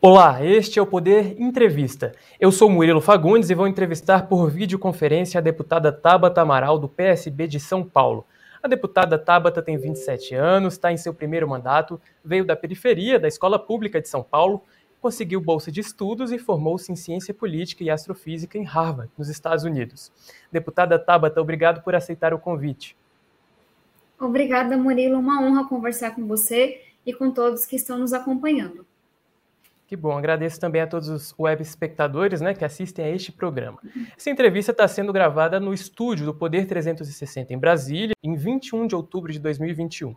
Olá, este é o Poder Entrevista. Eu sou Murilo Fagundes e vou entrevistar por videoconferência a deputada Tabata Amaral, do PSB de São Paulo. A deputada Tabata tem 27 anos, está em seu primeiro mandato, veio da periferia da Escola Pública de São Paulo, conseguiu bolsa de estudos e formou-se em Ciência Política e Astrofísica em Harvard, nos Estados Unidos. Deputada Tabata, obrigado por aceitar o convite. Obrigada, Murilo. Uma honra conversar com você e com todos que estão nos acompanhando. Que bom, agradeço também a todos os web espectadores né, que assistem a este programa. Essa entrevista está sendo gravada no estúdio do Poder 360 em Brasília, em 21 de outubro de 2021.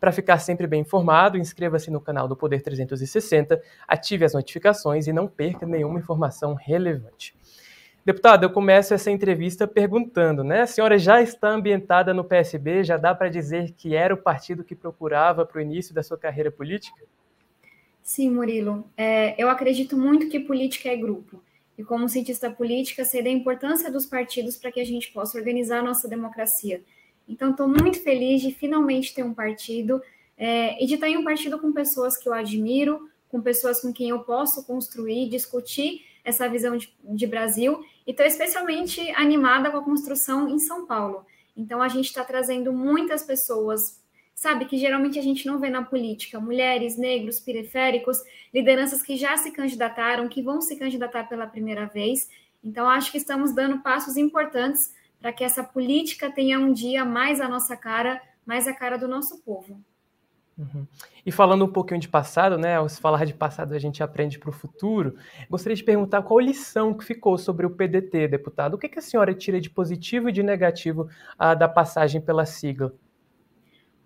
Para ficar sempre bem informado, inscreva-se no canal do Poder 360, ative as notificações e não perca nenhuma informação relevante. Deputado, eu começo essa entrevista perguntando, né? A senhora já está ambientada no PSB, já dá para dizer que era o partido que procurava para o início da sua carreira política? Sim, Murilo. É, eu acredito muito que política é grupo. E como cientista política, sei da importância dos partidos para que a gente possa organizar a nossa democracia. Então, estou muito feliz de finalmente ter um partido é, e de estar em um partido com pessoas que eu admiro, com pessoas com quem eu posso construir, discutir essa visão de, de Brasil. E estou especialmente animada com a construção em São Paulo. Então, a gente está trazendo muitas pessoas sabe, que geralmente a gente não vê na política, mulheres, negros, periféricos, lideranças que já se candidataram, que vão se candidatar pela primeira vez. Então, acho que estamos dando passos importantes para que essa política tenha um dia mais a nossa cara, mais a cara do nosso povo. Uhum. E falando um pouquinho de passado, né? Ao se falar de passado, a gente aprende para o futuro. Gostaria de perguntar qual lição que ficou sobre o PDT, deputado. O que, que a senhora tira de positivo e de negativo ah, da passagem pela sigla?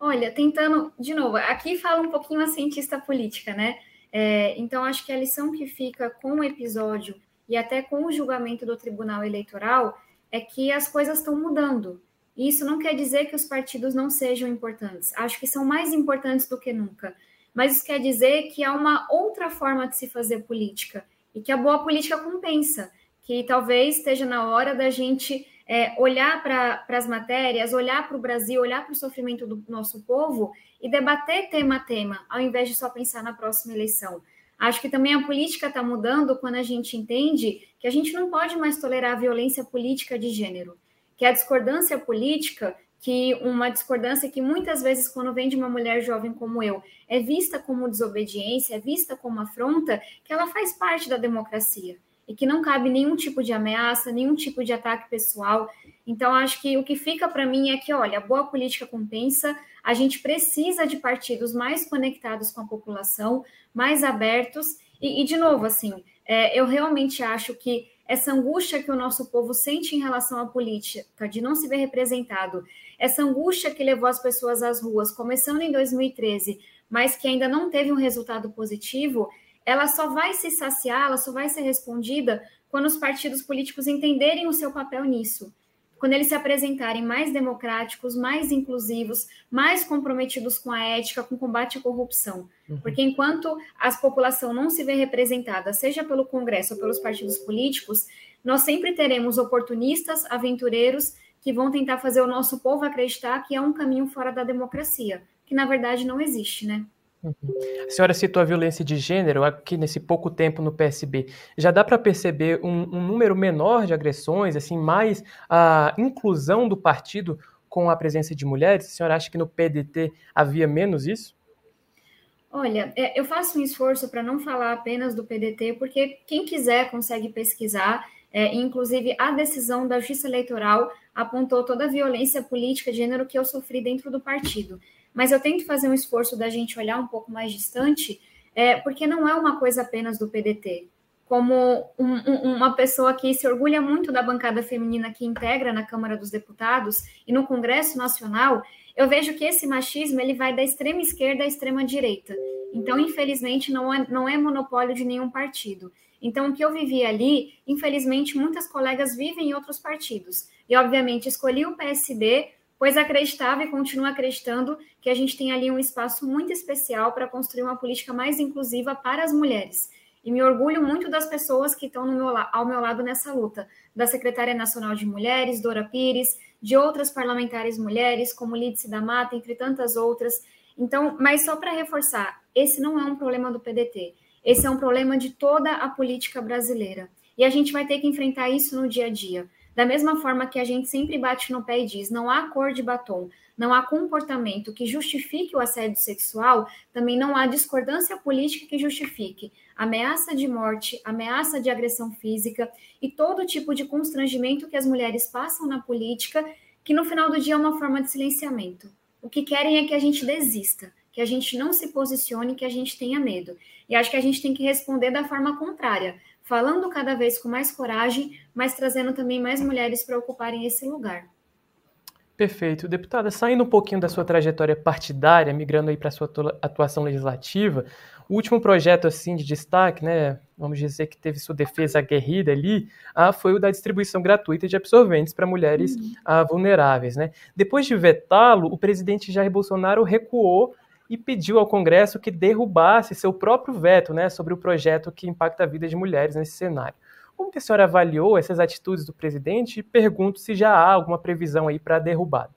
Olha, tentando, de novo, aqui fala um pouquinho a cientista política, né? É, então, acho que a lição que fica com o episódio e até com o julgamento do Tribunal Eleitoral é que as coisas estão mudando. E isso não quer dizer que os partidos não sejam importantes. Acho que são mais importantes do que nunca. Mas isso quer dizer que há uma outra forma de se fazer política e que a boa política compensa, que talvez esteja na hora da gente é, olhar para as matérias, olhar para o Brasil, olhar para o sofrimento do nosso povo e debater tema a tema, ao invés de só pensar na próxima eleição. Acho que também a política está mudando quando a gente entende que a gente não pode mais tolerar a violência política de gênero, que a discordância política, que uma discordância que muitas vezes, quando vem de uma mulher jovem como eu, é vista como desobediência, é vista como afronta, que ela faz parte da democracia e que não cabe nenhum tipo de ameaça, nenhum tipo de ataque pessoal. Então, acho que o que fica para mim é que, olha, boa política compensa, a gente precisa de partidos mais conectados com a população, mais abertos, e, e de novo, assim, é, eu realmente acho que essa angústia que o nosso povo sente em relação à política, de não se ver representado, essa angústia que levou as pessoas às ruas, começando em 2013, mas que ainda não teve um resultado positivo, ela só vai se saciar, ela só vai ser respondida quando os partidos políticos entenderem o seu papel nisso. Quando eles se apresentarem mais democráticos, mais inclusivos, mais comprometidos com a ética, com o combate à corrupção. Uhum. Porque enquanto a população não se vê representada, seja pelo Congresso ou pelos partidos políticos, nós sempre teremos oportunistas, aventureiros, que vão tentar fazer o nosso povo acreditar que é um caminho fora da democracia, que na verdade não existe, né? Uhum. A senhora citou a violência de gênero aqui nesse pouco tempo no PSB. Já dá para perceber um, um, número menor de agressões, assim, mais a inclusão do partido com a presença de mulheres? A senhora acha que no PDT havia menos isso? Olha, é, eu faço um esforço para não falar apenas do PDT, porque quem quiser consegue pesquisar. É, inclusive, a decisão da Justiça Eleitoral apontou toda a violência política de gênero que eu sofri dentro do partido mas eu tento fazer um esforço da gente olhar um pouco mais distante, é, porque não é uma coisa apenas do PDT. Como um, um, uma pessoa que se orgulha muito da bancada feminina que integra na Câmara dos Deputados e no Congresso Nacional, eu vejo que esse machismo ele vai da extrema esquerda à extrema direita. Então, infelizmente, não é, não é monopólio de nenhum partido. Então, o que eu vivi ali, infelizmente, muitas colegas vivem em outros partidos. E, obviamente, escolhi o PSD pois acreditava e continua acreditando que a gente tem ali um espaço muito especial para construir uma política mais inclusiva para as mulheres. E me orgulho muito das pessoas que estão meu, ao meu lado nessa luta, da Secretária Nacional de Mulheres, Dora Pires, de outras parlamentares mulheres, como Lídice da Mata, entre tantas outras. Então, mas só para reforçar, esse não é um problema do PDT. Esse é um problema de toda a política brasileira. E a gente vai ter que enfrentar isso no dia a dia. Da mesma forma que a gente sempre bate no pé e diz: não há cor de batom, não há comportamento que justifique o assédio sexual, também não há discordância política que justifique ameaça de morte, ameaça de agressão física e todo tipo de constrangimento que as mulheres passam na política, que no final do dia é uma forma de silenciamento. O que querem é que a gente desista, que a gente não se posicione, que a gente tenha medo. E acho que a gente tem que responder da forma contrária, falando cada vez com mais coragem, mas trazendo também mais mulheres para ocuparem esse lugar. Perfeito. Deputada, saindo um pouquinho da sua trajetória partidária, migrando aí para a sua atuação legislativa, o último projeto assim de destaque, né, vamos dizer que teve sua defesa aguerrida ali, ah, foi o da distribuição gratuita de absorventes para mulheres uhum. ah, vulneráveis. Né? Depois de vetá-lo, o presidente Jair Bolsonaro recuou e pediu ao Congresso que derrubasse seu próprio veto né, sobre o projeto que impacta a vida de mulheres nesse cenário. Como que a senhora avaliou essas atitudes do presidente e pergunto se já há alguma previsão aí para derrubada?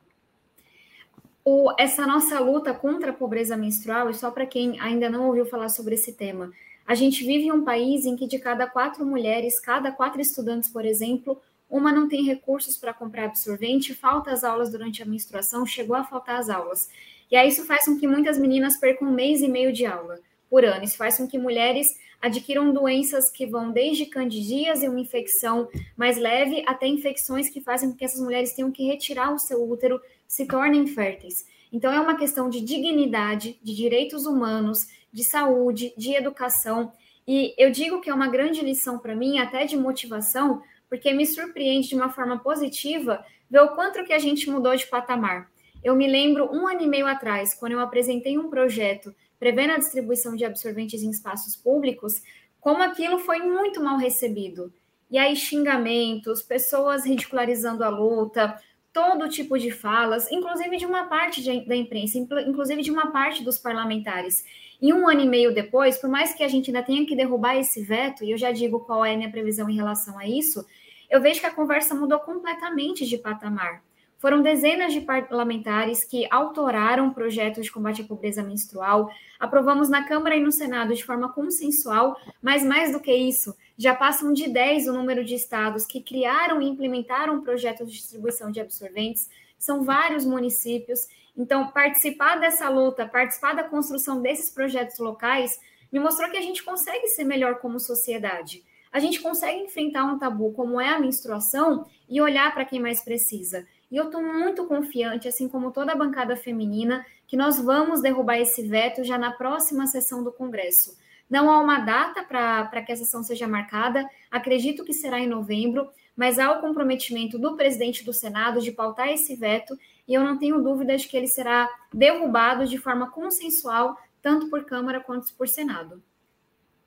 Essa nossa luta contra a pobreza menstrual, e só para quem ainda não ouviu falar sobre esse tema, a gente vive em um país em que de cada quatro mulheres, cada quatro estudantes, por exemplo, uma não tem recursos para comprar absorvente, falta as aulas durante a menstruação, chegou a faltar as aulas. E aí isso faz com que muitas meninas percam um mês e meio de aula por ano. Isso faz com que mulheres adquiram doenças que vão desde candidias e uma infecção mais leve até infecções que fazem com que essas mulheres tenham que retirar o seu útero, se tornem férteis. Então é uma questão de dignidade, de direitos humanos, de saúde, de educação. E eu digo que é uma grande lição para mim, até de motivação, porque me surpreende de uma forma positiva ver o quanto que a gente mudou de patamar. Eu me lembro um ano e meio atrás, quando eu apresentei um projeto prevendo a distribuição de absorventes em espaços públicos, como aquilo foi muito mal recebido. E aí, xingamentos, pessoas ridicularizando a luta, todo tipo de falas, inclusive de uma parte de, da imprensa, inclusive de uma parte dos parlamentares. E um ano e meio depois, por mais que a gente ainda tenha que derrubar esse veto, e eu já digo qual é a minha previsão em relação a isso, eu vejo que a conversa mudou completamente de patamar. Foram dezenas de parlamentares que autoraram projetos de combate à pobreza menstrual. Aprovamos na Câmara e no Senado de forma consensual, mas mais do que isso, já passam de 10 o número de estados que criaram e implementaram projetos de distribuição de absorventes. São vários municípios. Então, participar dessa luta, participar da construção desses projetos locais, me mostrou que a gente consegue ser melhor como sociedade. A gente consegue enfrentar um tabu como é a menstruação e olhar para quem mais precisa. E eu estou muito confiante, assim como toda a bancada feminina, que nós vamos derrubar esse veto já na próxima sessão do Congresso. Não há uma data para que a sessão seja marcada, acredito que será em novembro, mas há o comprometimento do presidente do Senado de pautar esse veto e eu não tenho dúvidas que ele será derrubado de forma consensual, tanto por Câmara quanto por Senado.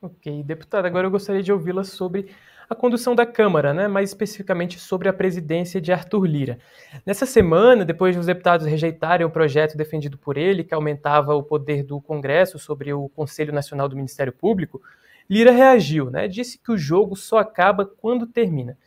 Ok, deputada, agora eu gostaria de ouvi-la sobre a condução da Câmara, né, mais especificamente sobre a presidência de Arthur Lira. Nessa semana, depois de os deputados rejeitarem o projeto defendido por ele, que aumentava o poder do Congresso sobre o Conselho Nacional do Ministério Público, Lira reagiu, né, disse que o jogo só acaba quando termina.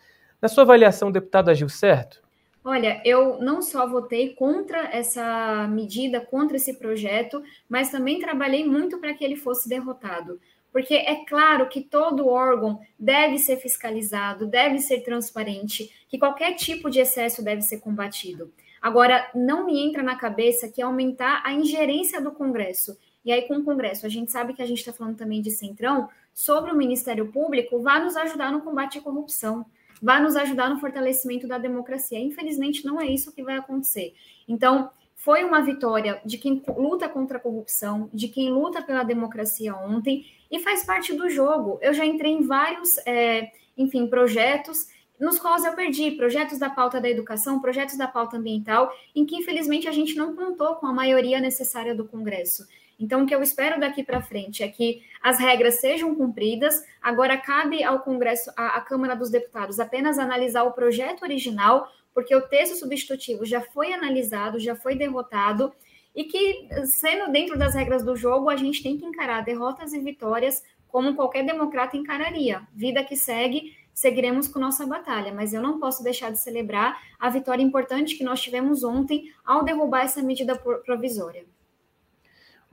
Na sua avaliação, o deputado agiu certo? Olha, eu não só votei contra essa medida, contra esse projeto, mas também trabalhei muito para que ele fosse derrotado porque é claro que todo órgão deve ser fiscalizado, deve ser transparente, que qualquer tipo de excesso deve ser combatido. Agora, não me entra na cabeça que aumentar a ingerência do Congresso. E aí, com o Congresso, a gente sabe que a gente está falando também de Centrão, sobre o Ministério Público, vai nos ajudar no combate à corrupção, vai nos ajudar no fortalecimento da democracia. Infelizmente, não é isso que vai acontecer. Então, foi uma vitória de quem luta contra a corrupção, de quem luta pela democracia ontem, e faz parte do jogo. Eu já entrei em vários, é, enfim, projetos nos quais eu perdi, projetos da pauta da educação, projetos da pauta ambiental, em que infelizmente a gente não contou com a maioria necessária do Congresso. Então, o que eu espero daqui para frente é que as regras sejam cumpridas. Agora, cabe ao Congresso, à, à Câmara dos Deputados, apenas analisar o projeto original, porque o texto substitutivo já foi analisado, já foi derrotado, e que, sendo dentro das regras do jogo, a gente tem que encarar derrotas e vitórias como qualquer democrata encararia. Vida que segue, seguiremos com nossa batalha, mas eu não posso deixar de celebrar a vitória importante que nós tivemos ontem ao derrubar essa medida provisória.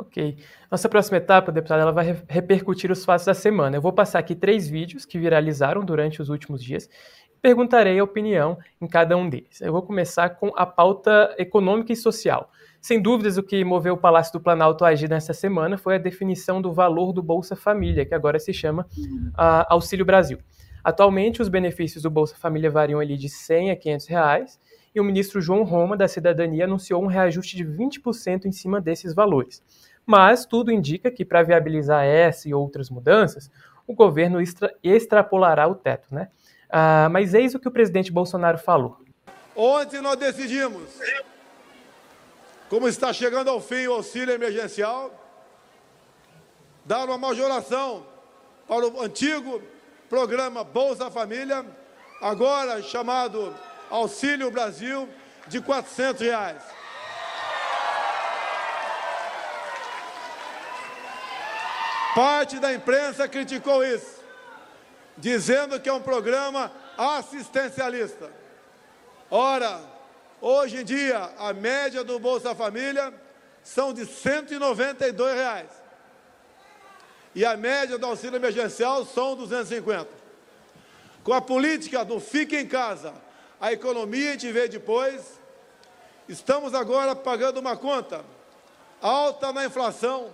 Ok. Nossa próxima etapa, deputada, ela vai repercutir os fatos da semana. Eu vou passar aqui três vídeos que viralizaram durante os últimos dias perguntarei a opinião em cada um deles. Eu vou começar com a pauta econômica e social. Sem dúvidas, o que moveu o Palácio do Planalto a agir nessa semana foi a definição do valor do Bolsa Família, que agora se chama uh, Auxílio Brasil. Atualmente, os benefícios do Bolsa Família variam ali de 100 a 500 reais, e o ministro João Roma, da Cidadania, anunciou um reajuste de 20% em cima desses valores mas tudo indica que para viabilizar essa e outras mudanças, o governo extra, extrapolará o teto, né? Ah, mas eis o que o presidente Bolsonaro falou. Ontem nós decidimos, como está chegando ao fim o auxílio emergencial, dar uma majoração para o antigo programa Bolsa Família, agora chamado Auxílio Brasil, de 400 reais. Parte da imprensa criticou isso, dizendo que é um programa assistencialista. Ora, hoje em dia, a média do Bolsa Família são de 192 reais. E a média do auxílio emergencial são 250. Com a política do fique em casa, a economia a gente vê depois, estamos agora pagando uma conta alta na inflação,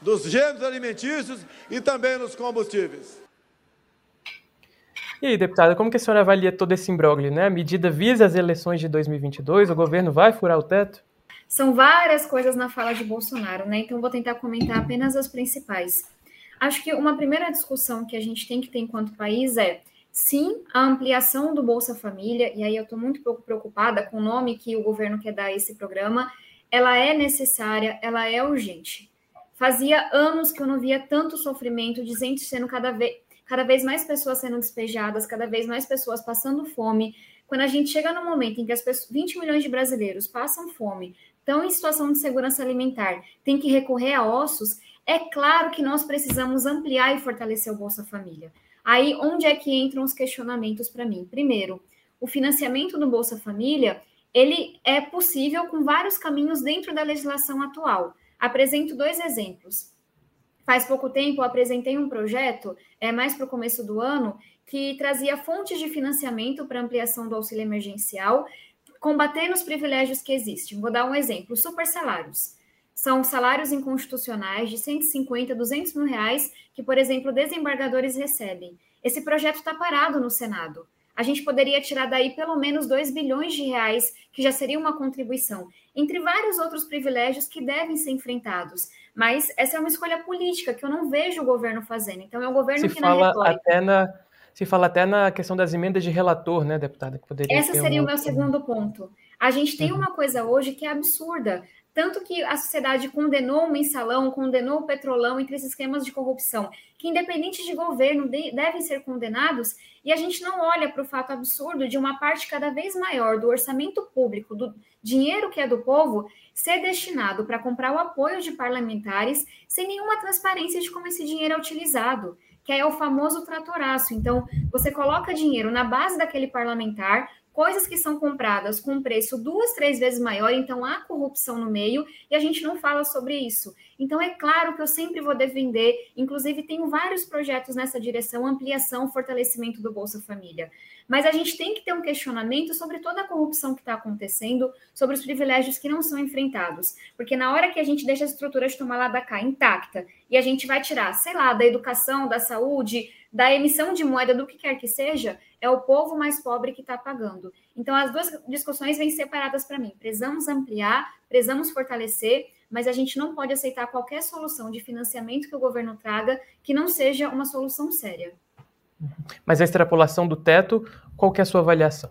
dos gêneros alimentícios e também nos combustíveis. E aí, deputada, como que a senhora avalia todo esse imbróglio, né? A medida visa as eleições de 2022, o governo vai furar o teto? São várias coisas na fala de Bolsonaro, né? Então vou tentar comentar apenas as principais. Acho que uma primeira discussão que a gente tem que ter enquanto país é sim a ampliação do Bolsa Família, e aí eu estou muito pouco preocupada com o nome que o governo quer dar a esse programa, ela é necessária, ela é urgente. Fazia anos que eu não via tanto sofrimento de gente sendo cada vez, cada vez mais pessoas sendo despejadas, cada vez mais pessoas passando fome. Quando a gente chega no momento em que as pessoas, 20 milhões de brasileiros passam fome, estão em situação de segurança alimentar, tem que recorrer a ossos, é claro que nós precisamos ampliar e fortalecer o Bolsa Família. Aí, onde é que entram os questionamentos para mim? Primeiro, o financiamento do Bolsa Família, ele é possível com vários caminhos dentro da legislação atual. Apresento dois exemplos. Faz pouco tempo eu apresentei um projeto, é mais para o começo do ano, que trazia fontes de financiamento para ampliação do auxílio emergencial, combatendo os privilégios que existem. Vou dar um exemplo: super salários. São salários inconstitucionais de 150, 200 mil reais que, por exemplo, desembargadores recebem. Esse projeto está parado no Senado a gente poderia tirar daí pelo menos 2 bilhões de reais, que já seria uma contribuição, entre vários outros privilégios que devem ser enfrentados. Mas essa é uma escolha política que eu não vejo o governo fazendo. Então é o governo se que fala na até na se fala até na questão das emendas de relator, né, deputada? Que poderia Essa seria um... o meu segundo ponto. A gente tem uhum. uma coisa hoje que é absurda. Tanto que a sociedade condenou o mensalão, condenou o petrolão entre esses esquemas de corrupção, que independente de governo de, devem ser condenados, e a gente não olha para o fato absurdo de uma parte cada vez maior do orçamento público, do dinheiro que é do povo, ser destinado para comprar o apoio de parlamentares sem nenhuma transparência de como esse dinheiro é utilizado que é o famoso tratoraço. Então, você coloca dinheiro na base daquele parlamentar, coisas que são compradas com preço duas, três vezes maior, então há corrupção no meio e a gente não fala sobre isso. Então é claro que eu sempre vou defender, inclusive tenho vários projetos nessa direção, ampliação, fortalecimento do Bolsa Família. Mas a gente tem que ter um questionamento sobre toda a corrupção que está acontecendo, sobre os privilégios que não são enfrentados. Porque na hora que a gente deixa a estrutura de tomar lá da cá intacta e a gente vai tirar, sei lá, da educação, da saúde, da emissão de moeda, do que quer que seja, é o povo mais pobre que está pagando. Então, as duas discussões vêm separadas para mim. Precisamos ampliar, precisamos fortalecer, mas a gente não pode aceitar qualquer solução de financiamento que o governo traga que não seja uma solução séria. Mas a extrapolação do teto, qual que é a sua avaliação?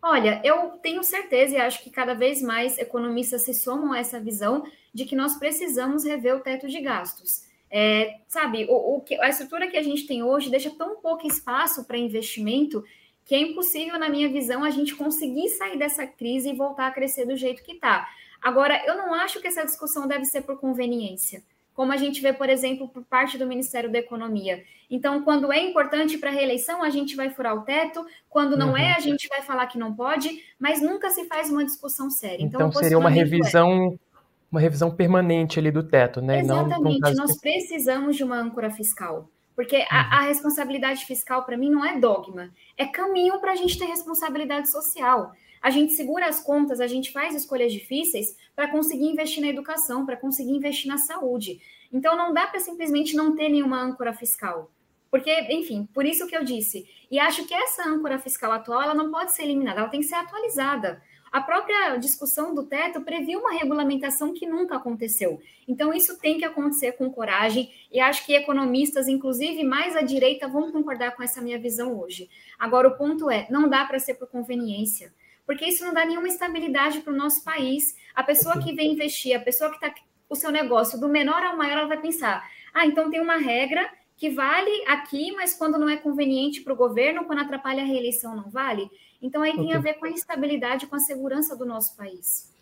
Olha, eu tenho certeza e acho que cada vez mais economistas se somam a essa visão de que nós precisamos rever o teto de gastos. É, sabe, o, o, a estrutura que a gente tem hoje deixa tão pouco espaço para investimento que é impossível, na minha visão, a gente conseguir sair dessa crise e voltar a crescer do jeito que está. Agora, eu não acho que essa discussão deve ser por conveniência, como a gente vê, por exemplo, por parte do Ministério da Economia. Então, quando é importante para a reeleição, a gente vai furar o teto, quando não é, uhum. é, a gente vai falar que não pode, mas nunca se faz uma discussão séria. Então, então seria uma revisão. É uma revisão permanente ali do teto, né? Exatamente, não, nós precisamos de uma âncora fiscal. Porque a, uhum. a responsabilidade fiscal, para mim, não é dogma, é caminho para a gente ter responsabilidade social. A gente segura as contas, a gente faz escolhas difíceis para conseguir investir na educação, para conseguir investir na saúde. Então, não dá para simplesmente não ter nenhuma âncora fiscal. Porque, enfim, por isso que eu disse. E acho que essa âncora fiscal atual ela não pode ser eliminada, ela tem que ser atualizada. A própria discussão do teto previu uma regulamentação que nunca aconteceu. Então, isso tem que acontecer com coragem, e acho que economistas, inclusive mais à direita, vão concordar com essa minha visão hoje. Agora, o ponto é: não dá para ser por conveniência, porque isso não dá nenhuma estabilidade para o nosso país. A pessoa que vem investir, a pessoa que está o seu negócio do menor ao maior, ela vai pensar: ah, então tem uma regra que vale aqui, mas quando não é conveniente para o governo, quando atrapalha a reeleição, não vale. Então aí tem a ver com a instabilidade, com a segurança do nosso país.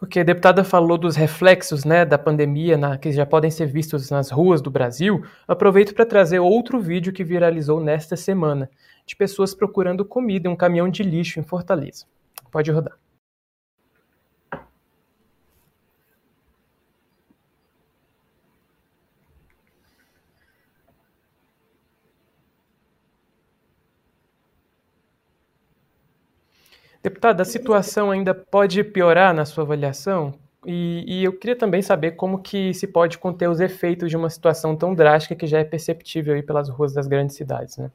Ok, a deputada falou dos reflexos né, da pandemia na, que já podem ser vistos nas ruas do Brasil. Aproveito para trazer outro vídeo que viralizou nesta semana, de pessoas procurando comida em um caminhão de lixo em Fortaleza. Pode rodar. Deputada, a situação ainda pode piorar na sua avaliação? E, e, eu queria também saber como que se pode conter os efeitos de uma situação tão drástica que já é perceptível aí pelas ruas das grandes cidades, né?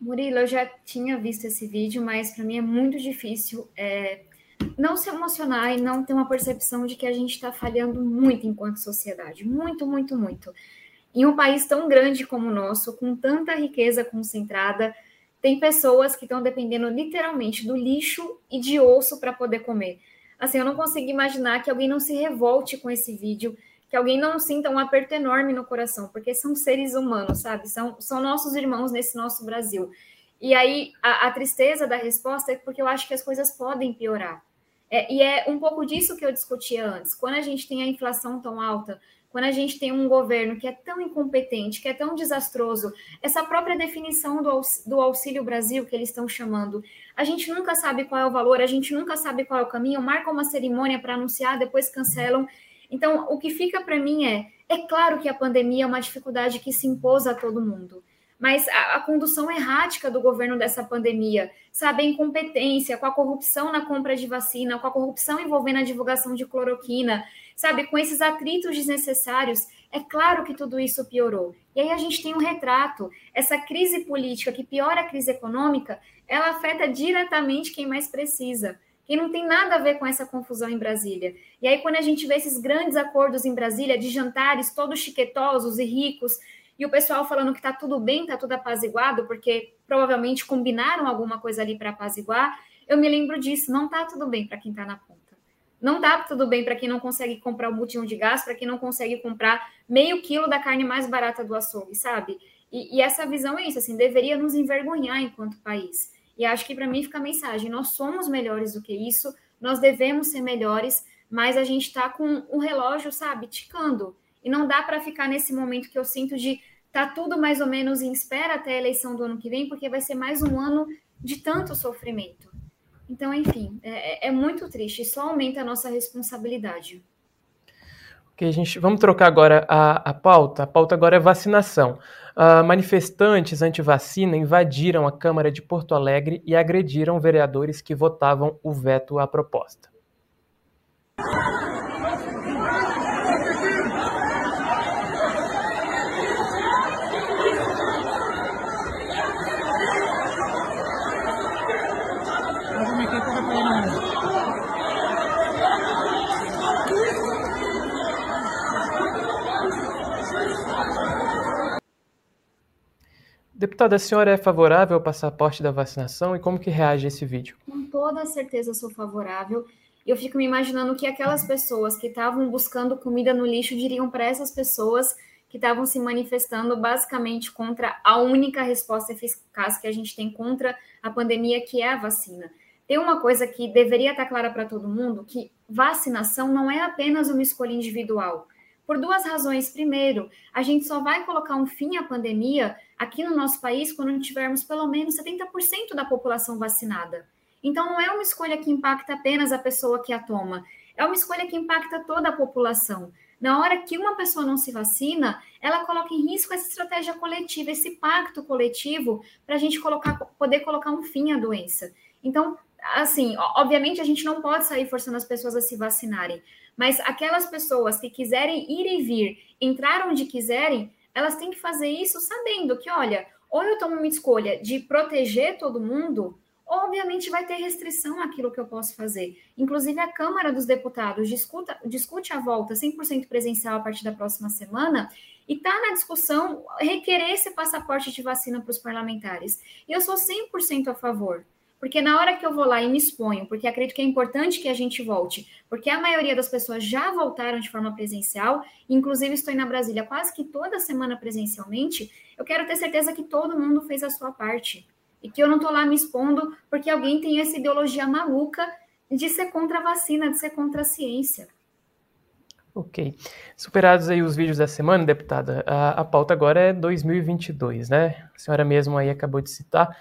Murilo, eu já tinha visto esse vídeo, mas para mim é muito difícil é, não se emocionar e não ter uma percepção de que a gente está falhando muito enquanto sociedade. Muito, muito, muito. Em um país tão grande como o nosso, com tanta riqueza concentrada, tem pessoas que estão dependendo literalmente do lixo e de osso para poder comer. Assim, eu não consigo imaginar que alguém não se revolte com esse vídeo, que alguém não sinta um aperto enorme no coração, porque são seres humanos, sabe? São, são nossos irmãos nesse nosso Brasil. E aí, a, a tristeza da resposta é porque eu acho que as coisas podem piorar. É, e é um pouco disso que eu discutia antes. Quando a gente tem a inflação tão alta, quando a gente tem um governo que é tão incompetente, que é tão desastroso, essa própria definição do, do Auxílio Brasil que eles estão chamando, a gente nunca sabe qual é o valor, a gente nunca sabe qual é o caminho, marcam uma cerimônia para anunciar, depois cancelam. Então, o que fica para mim é: é claro que a pandemia é uma dificuldade que se impôs a todo mundo mas a, a, condução errática do governo dessa pandemia, sabe, a incompetência, com a corrupção na compra de vacina, com a corrupção envolvendo a divulgação de cloroquina, sabe, com esses atritos desnecessários, é claro que tudo isso piorou. E aí a gente tem um retrato, essa crise política que piora a crise econômica, ela afeta diretamente quem mais precisa. Quem não tem nada a ver com essa confusão em Brasília. E aí, quando a gente vê esses grandes acordos em Brasília, de jantares todos chiquetosos e ricos, e o pessoal falando que está tudo bem, está tudo apaziguado, porque provavelmente combinaram alguma coisa ali para apaziguar. Eu me lembro disso, não está tudo bem para quem está na ponta. Não está tudo bem para quem não consegue comprar o um de gás, para quem não consegue comprar meio quilo da carne mais barata do açougue, sabe? E, e essa visão é isso, assim, deveria nos envergonhar enquanto país. E acho que para mim fica a mensagem: nós somos melhores do que isso, nós devemos ser melhores, mas a gente está com o relógio, sabe, ticando. E não dá para ficar nesse momento que eu sinto de tá tudo mais ou menos em espera até a eleição do ano que vem, porque vai ser mais um ano de tanto sofrimento. Então, enfim, é, é, é muito triste, só aumenta a nossa responsabilidade. Ok, gente, vamos trocar agora a, a pauta. A pauta agora é vacinação. Uh, manifestantes anti-vacina invadiram a Câmara de Porto Alegre e agrediram vereadores que votavam o veto à proposta. Deputada, a senhora é favorável ao passaporte da vacinação e como que reage a esse vídeo? Com toda certeza sou favorável. Eu fico me imaginando que aquelas pessoas que estavam buscando comida no lixo diriam para essas pessoas que estavam se manifestando basicamente contra a única resposta eficaz que a gente tem contra a pandemia, que é a vacina. Tem uma coisa que deveria estar clara para todo mundo, que vacinação não é apenas uma escolha individual por duas razões. Primeiro, a gente só vai colocar um fim à pandemia aqui no nosso país quando tivermos pelo menos 70% da população vacinada. Então, não é uma escolha que impacta apenas a pessoa que a toma, É uma escolha que impacta toda a população. Na hora que uma pessoa não se vacina, ela coloca em risco essa estratégia coletiva, esse pacto coletivo, para a gente colocar, poder colocar um fim à doença. Então, assim, obviamente a gente não pode sair forçando as pessoas a se vacinarem, mas aquelas pessoas que quiserem ir e vir, entrar onde quiserem, elas têm que fazer isso sabendo que, olha, ou eu tomo uma escolha de proteger todo mundo, obviamente vai ter restrição àquilo que eu posso fazer. Inclusive, a Câmara dos Deputados discuta, discute a volta 100% presencial a partir da próxima semana e está na discussão requerer esse passaporte de vacina para os parlamentares. Eu sou 100% a favor. Porque na hora que eu vou lá e me exponho, porque acredito que é importante que a gente volte, porque a maioria das pessoas já voltaram de forma presencial, inclusive estou na Brasília quase que toda semana presencialmente, eu quero ter certeza que todo mundo fez a sua parte. E que eu não estou lá me expondo porque alguém tem essa ideologia maluca de ser contra a vacina, de ser contra a ciência. Ok. Superados aí os vídeos da semana, deputada, a, a pauta agora é 2022, né? A senhora mesmo aí acabou de citar.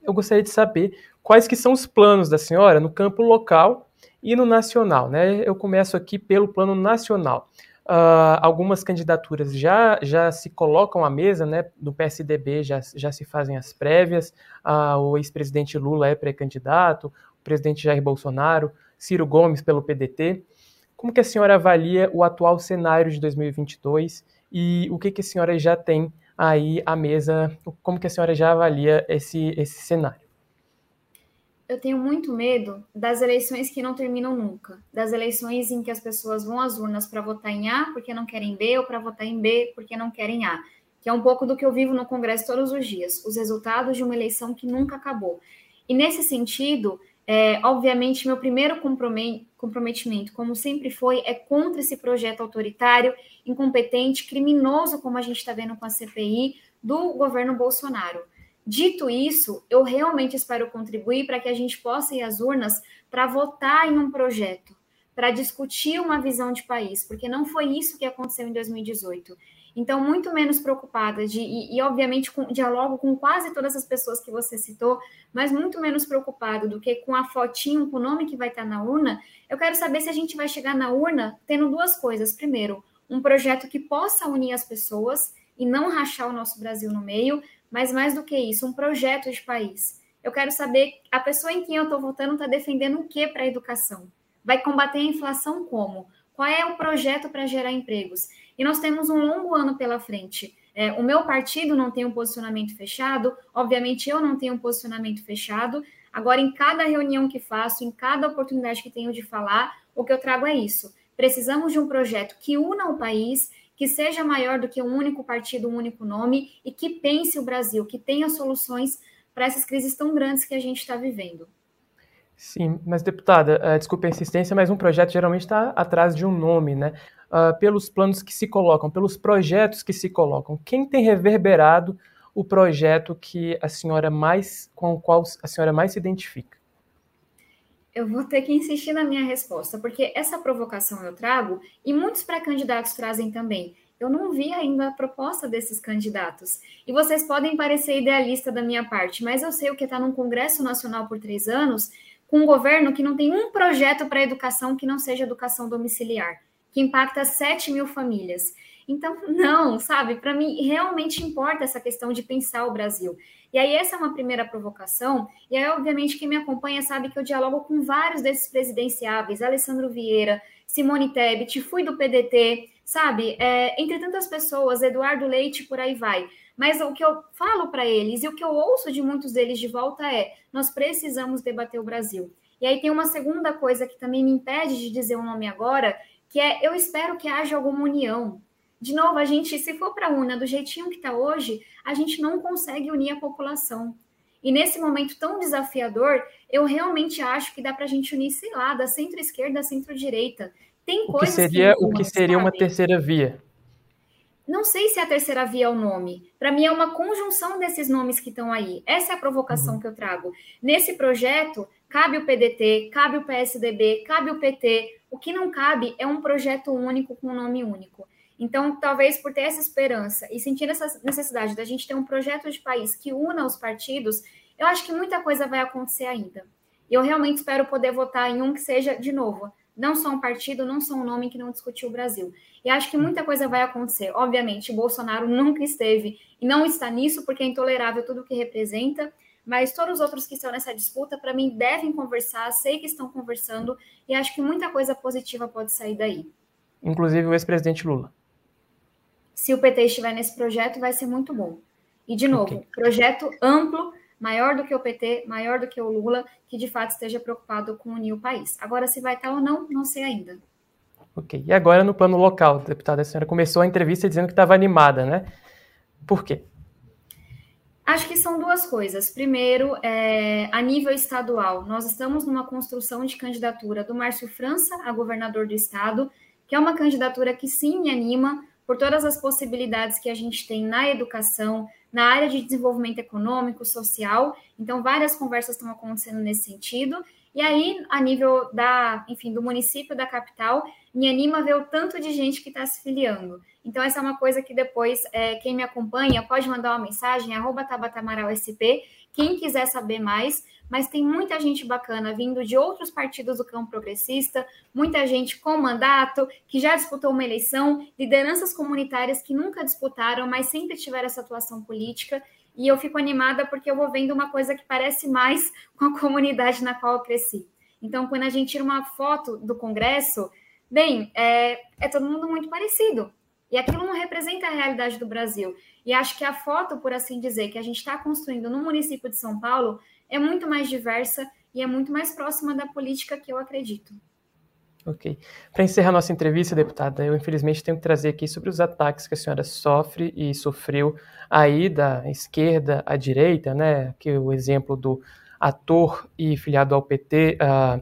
Eu gostaria de saber quais que são os planos da senhora no campo local e no nacional, né? Eu começo aqui pelo plano nacional. Uh, algumas candidaturas já, já se colocam à mesa, né? No PSDB já, já se fazem as prévias. Uh, o ex-presidente Lula é pré-candidato, o presidente Jair Bolsonaro, Ciro Gomes pelo PDT. Como que a senhora avalia o atual cenário de 2022 e o que, que a senhora já tem aí à mesa? Como que a senhora já avalia esse, esse cenário? Eu tenho muito medo das eleições que não terminam nunca, das eleições em que as pessoas vão às urnas para votar em A porque não querem B ou para votar em B porque não querem A, que é um pouco do que eu vivo no Congresso todos os dias, os resultados de uma eleição que nunca acabou. E nesse sentido, é, obviamente, meu primeiro comprometimento, como sempre foi, é contra esse projeto autoritário, incompetente, criminoso, como a gente está vendo com a CPI, do governo Bolsonaro. Dito isso, eu realmente espero contribuir para que a gente possa ir às urnas para votar em um projeto, para discutir uma visão de país, porque não foi isso que aconteceu em 2018. Então, muito menos preocupada de, e, e obviamente, com, dialogo com quase todas as pessoas que você citou, mas muito menos preocupado do que com a fotinho, com o nome que vai estar na urna. Eu quero saber se a gente vai chegar na urna tendo duas coisas. Primeiro, um projeto que possa unir as pessoas e não rachar o nosso Brasil no meio, mas mais do que isso, um projeto de país. Eu quero saber a pessoa em quem eu estou votando está defendendo o que para a educação? Vai combater a inflação como? Qual é o projeto para gerar empregos? E nós temos um longo ano pela frente. É, o meu partido não tem um posicionamento fechado, obviamente eu não tenho um posicionamento fechado. Agora, em cada reunião que faço, em cada oportunidade que tenho de falar, o que eu trago é isso. Precisamos de um projeto que una o país, que seja maior do que um único partido, um único nome e que pense o Brasil, que tenha soluções para essas crises tão grandes que a gente está vivendo. Sim, mas deputada, uh, desculpe a insistência, mas um projeto geralmente está atrás de um nome, né? Uh, pelos planos que se colocam, pelos projetos que se colocam. Quem tem reverberado o projeto que a senhora mais, com o qual a senhora mais se identifica? Eu vou ter que insistir na minha resposta, porque essa provocação eu trago e muitos pré-candidatos trazem também. Eu não vi ainda a proposta desses candidatos. E vocês podem parecer idealista da minha parte, mas eu sei o que está num Congresso Nacional por três anos, com um governo que não tem um projeto para educação que não seja educação domiciliar, que impacta 7 mil famílias. Então, não, sabe? Para mim, realmente importa essa questão de pensar o Brasil. E aí, essa é uma primeira provocação. E aí, obviamente, quem me acompanha sabe que eu dialogo com vários desses presidenciáveis: Alessandro Vieira, Simone Tebet, fui do PDT, sabe? É, entre tantas pessoas, Eduardo Leite, por aí vai. Mas o que eu falo para eles e o que eu ouço de muitos deles de volta é: nós precisamos debater o Brasil. E aí tem uma segunda coisa que também me impede de dizer o nome agora, que é eu espero que haja alguma união, de novo, a gente, se for para a UNA do jeitinho que está hoje, a gente não consegue unir a população. E nesse momento tão desafiador, eu realmente acho que dá para a gente unir, sei lá, da centro-esquerda à centro-direita. Tem o coisas que seria que o que seria uma terceira via. Não sei se a terceira via é o nome. Para mim é uma conjunção desses nomes que estão aí. Essa é a provocação uhum. que eu trago. Nesse projeto, cabe o PDT, cabe o PSDB, cabe o PT. O que não cabe é um projeto único com um nome único. Então, talvez por ter essa esperança e sentir essa necessidade da gente ter um projeto de país que una os partidos, eu acho que muita coisa vai acontecer ainda. Eu realmente espero poder votar em um que seja, de novo, não só um partido, não só um nome que não discutiu o Brasil. E acho que muita coisa vai acontecer. Obviamente, Bolsonaro nunca esteve e não está nisso, porque é intolerável tudo o que representa, mas todos os outros que estão nessa disputa, para mim, devem conversar, sei que estão conversando, e acho que muita coisa positiva pode sair daí. Inclusive o ex-presidente Lula. Se o PT estiver nesse projeto, vai ser muito bom. E, de novo, okay. projeto amplo, maior do que o PT, maior do que o Lula, que de fato esteja preocupado com unir o país. Agora, se vai estar ou não, não sei ainda. Ok. E agora, no plano local, deputada, a senhora começou a entrevista dizendo que estava animada, né? Por quê? Acho que são duas coisas. Primeiro, é, a nível estadual, nós estamos numa construção de candidatura do Márcio França a governador do estado, que é uma candidatura que sim me anima por todas as possibilidades que a gente tem na educação, na área de desenvolvimento econômico, social. Então, várias conversas estão acontecendo nesse sentido. E aí, a nível da, enfim, do município da capital, me anima ver o tanto de gente que está se filiando. Então, essa é uma coisa que depois, é, quem me acompanha pode mandar uma mensagem, arroba tabatamaralsp, quem quiser saber mais, mas tem muita gente bacana vindo de outros partidos do campo progressista, muita gente com mandato, que já disputou uma eleição, lideranças comunitárias que nunca disputaram, mas sempre tiveram essa atuação política, e eu fico animada porque eu vou vendo uma coisa que parece mais com a comunidade na qual eu cresci. Então, quando a gente tira uma foto do Congresso, bem, é, é todo mundo muito parecido. E aquilo não representa a realidade do Brasil. E acho que a foto, por assim dizer, que a gente está construindo no município de São Paulo é muito mais diversa e é muito mais próxima da política que eu acredito. Ok. Para encerrar nossa entrevista, deputada, eu infelizmente tenho que trazer aqui sobre os ataques que a senhora sofre e sofreu aí da esquerda à direita, né? Que o exemplo do ator e filiado ao PT, uh, ah,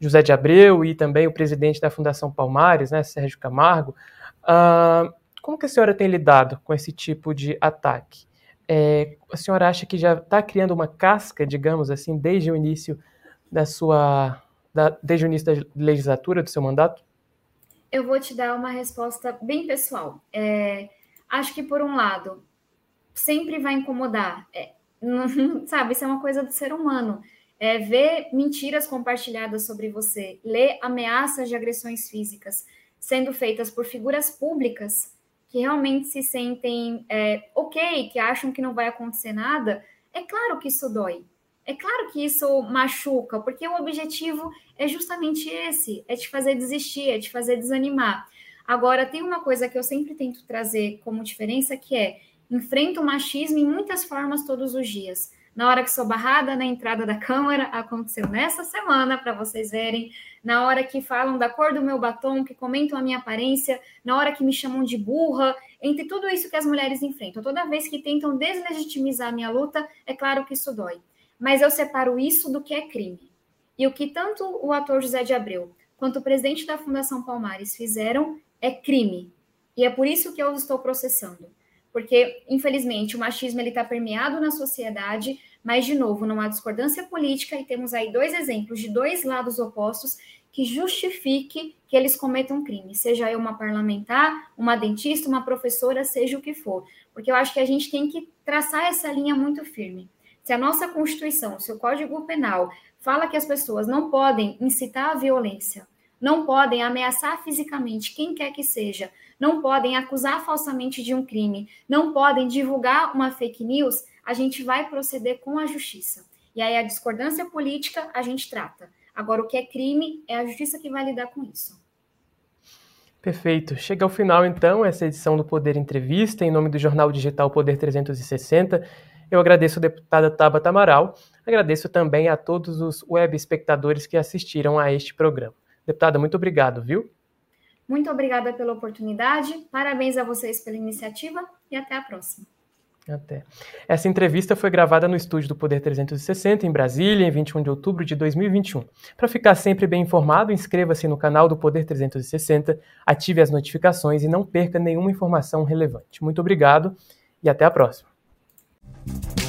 José de Abreu, e também o presidente da Fundação Palmares, né, Sérgio Camargo. Uh, como que a senhora tem lidado com esse tipo de ataque? É, a senhora acha que já está criando uma casca, digamos assim, desde o início da sua da, desde o início da legislatura, do seu mandato? Eu vou te dar uma resposta bem pessoal. É, acho que, por um lado, sempre vai incomodar. É, não, sabe, isso é uma coisa do ser humano. É, ver mentiras compartilhadas sobre você, ler ameaças de agressões físicas sendo feitas por figuras públicas que realmente se sentem é, ok, que acham que não vai acontecer nada, é claro que isso dói. É claro que isso machuca, porque o objetivo é justamente esse: é te fazer desistir, é te fazer desanimar. Agora, tem uma coisa que eu sempre tento trazer como diferença que é enfrento o machismo em muitas formas todos os dias. Na hora que sou barrada na entrada da Câmara, aconteceu nessa semana, para vocês verem. Na hora que falam da cor do meu batom, que comentam a minha aparência, na hora que me chamam de burra, entre tudo isso que as mulheres enfrentam. Toda vez que tentam deslegitimizar a minha luta, é claro que isso dói mas eu separo isso do que é crime. E o que tanto o ator José de Abreu quanto o presidente da Fundação Palmares fizeram é crime. E é por isso que eu estou processando. Porque, infelizmente, o machismo está permeado na sociedade, mas, de novo, não há discordância política e temos aí dois exemplos de dois lados opostos que justifique que eles cometam crime, seja eu uma parlamentar, uma dentista, uma professora, seja o que for. Porque eu acho que a gente tem que traçar essa linha muito firme. Se a nossa Constituição, se o Código Penal fala que as pessoas não podem incitar a violência, não podem ameaçar fisicamente quem quer que seja, não podem acusar falsamente de um crime, não podem divulgar uma fake news, a gente vai proceder com a justiça. E aí a discordância política a gente trata. Agora, o que é crime é a justiça que vai lidar com isso. Perfeito. Chega ao final, então, essa edição do Poder Entrevista, em nome do jornal digital Poder 360. Eu agradeço a deputada Tabata Amaral, agradeço também a todos os web espectadores que assistiram a este programa. Deputada, muito obrigado, viu? Muito obrigada pela oportunidade, parabéns a vocês pela iniciativa e até a próxima. Até. Essa entrevista foi gravada no estúdio do Poder 360, em Brasília, em 21 de outubro de 2021. Para ficar sempre bem informado, inscreva-se no canal do Poder 360, ative as notificações e não perca nenhuma informação relevante. Muito obrigado e até a próxima. Thank you